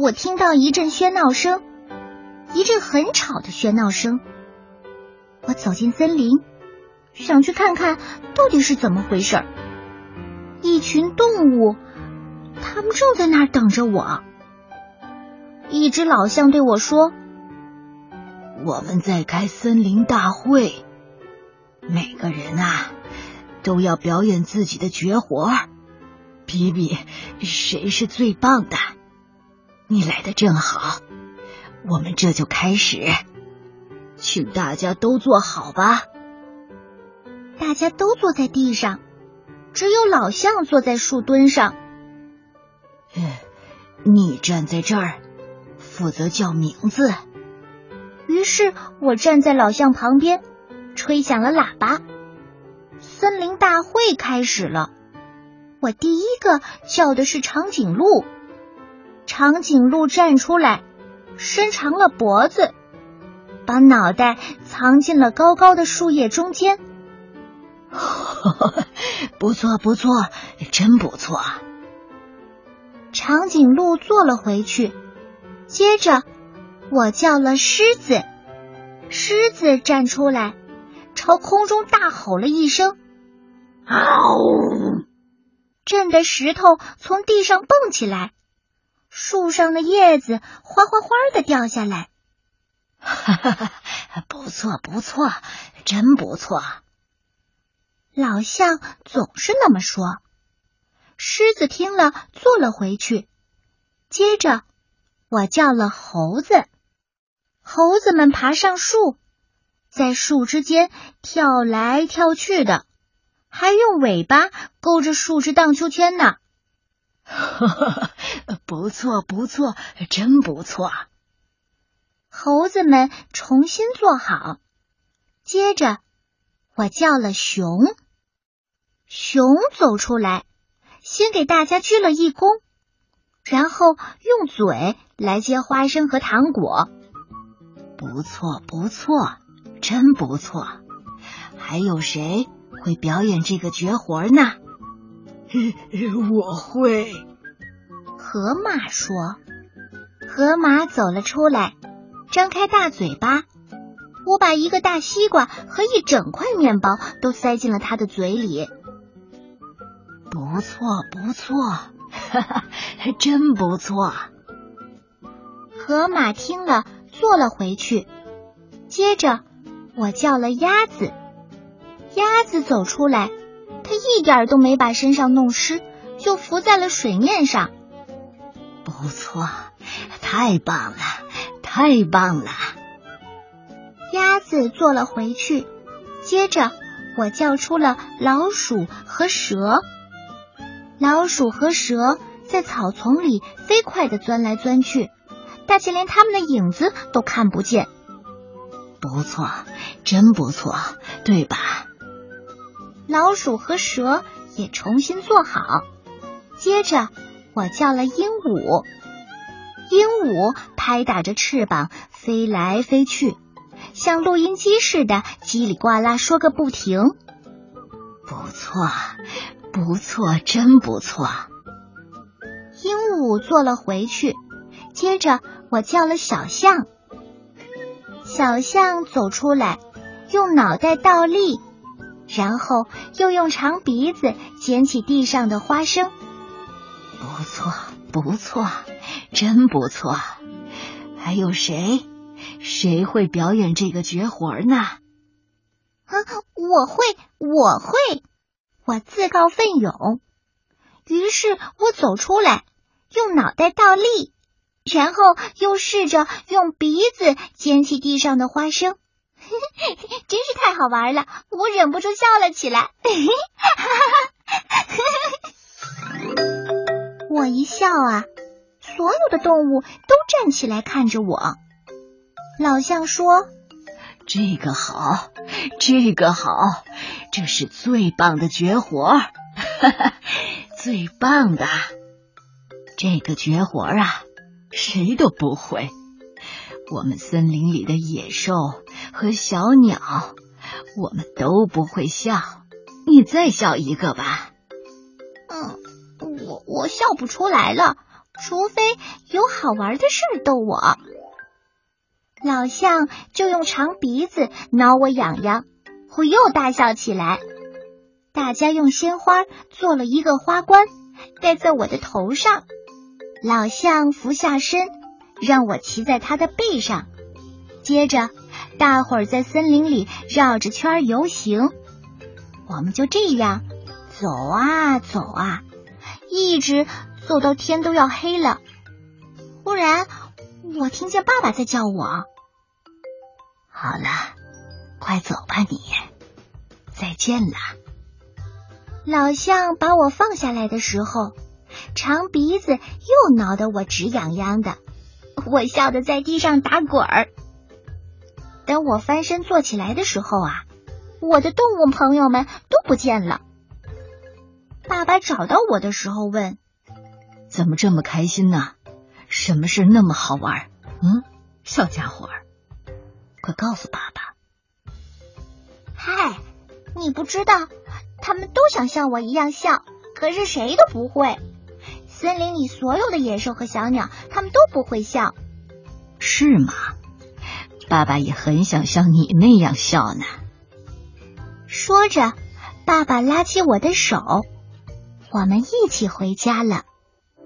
我听到一阵喧闹声，一阵很吵的喧闹声。我走进森林，想去看看到底是怎么回事儿。一群动物，它们正在那儿等着我。一只老象对我说：“我们在开森林大会，每个人啊都要表演自己的绝活，比比谁是最棒的。你来的正好，我们这就开始。”请大家都坐好吧。大家都坐在地上，只有老象坐在树墩上。你站在这儿，负责叫名字。于是我站在老象旁边，吹响了喇叭。森林大会开始了。我第一个叫的是长颈鹿。长颈鹿站出来，伸长了脖子。把脑袋藏进了高高的树叶中间，不错不错，真不错。长颈鹿坐了回去。接着，我叫了狮子，狮子站出来，朝空中大吼了一声：“嗷！”震得石头从地上蹦起来，树上的叶子哗哗哗的掉下来。哈哈哈，不错不错，真不错。老象总是那么说。狮子听了，坐了回去。接着，我叫了猴子，猴子们爬上树，在树枝间跳来跳去的，还用尾巴勾着树枝荡秋千呢。哈哈，不错不错，真不错。猴子们重新坐好，接着我叫了熊。熊走出来，先给大家鞠了一躬，然后用嘴来接花生和糖果。不错，不错，真不错。还有谁会表演这个绝活呢？我会。河马说。河马走了出来。张开大嘴巴，我把一个大西瓜和一整块面包都塞进了他的嘴里。不错，不错，哈哈，真不错。河马听了，坐了回去。接着，我叫了鸭子，鸭子走出来，它一点都没把身上弄湿，就浮在了水面上。不错，太棒了。太棒了！鸭子坐了回去。接着，我叫出了老鼠和蛇。老鼠和蛇在草丛里飞快的钻来钻去，大且连它们的影子都看不见。不错，真不错，对吧？老鼠和蛇也重新坐好。接着，我叫了鹦鹉。鹦鹉拍打着翅膀飞来飞去，像录音机似的叽里呱啦说个不停。不错，不错，真不错。鹦鹉坐了回去。接着我叫了小象，小象走出来，用脑袋倒立，然后又用长鼻子捡起地上的花生。错，不错。真不错，还有谁？谁会表演这个绝活呢？啊，我会，我会！我自告奋勇。于是我走出来，用脑袋倒立，然后又试着用鼻子捡起地上的花生，真是太好玩了！我忍不住笑了起来。我一笑啊。所有的动物都站起来看着我。老象说：“这个好，这个好，这是最棒的绝活，哈哈，最棒的这个绝活啊，谁都不会。我们森林里的野兽和小鸟，我们都不会笑。你再笑一个吧。”嗯，我我笑不出来了。除非有好玩的事逗我。老象就用长鼻子挠我痒痒，我又大笑起来。大家用鲜花做了一个花冠，戴在我的头上。老象俯下身，让我骑在他的背上。接着，大伙儿在森林里绕着圈游行。我们就这样走啊走啊，一直走到天都要黑了。忽然，我听见爸爸在叫我。好了，快走吧，你再见了。老象把我放下来的时候，长鼻子又挠得我直痒痒的，我笑得在地上打滚儿。等我翻身坐起来的时候啊，我的动物朋友们都不见了。爸爸找到我的时候问：“怎么这么开心呢？什么事那么好玩？”嗯，小家伙儿。快告诉爸爸！嗨，你不知道，他们都想像我一样笑，可是谁都不会。森林里所有的野兽和小鸟，他们都不会笑。是吗？爸爸也很想像你那样笑呢。说着，爸爸拉起我的手，我们一起回家了。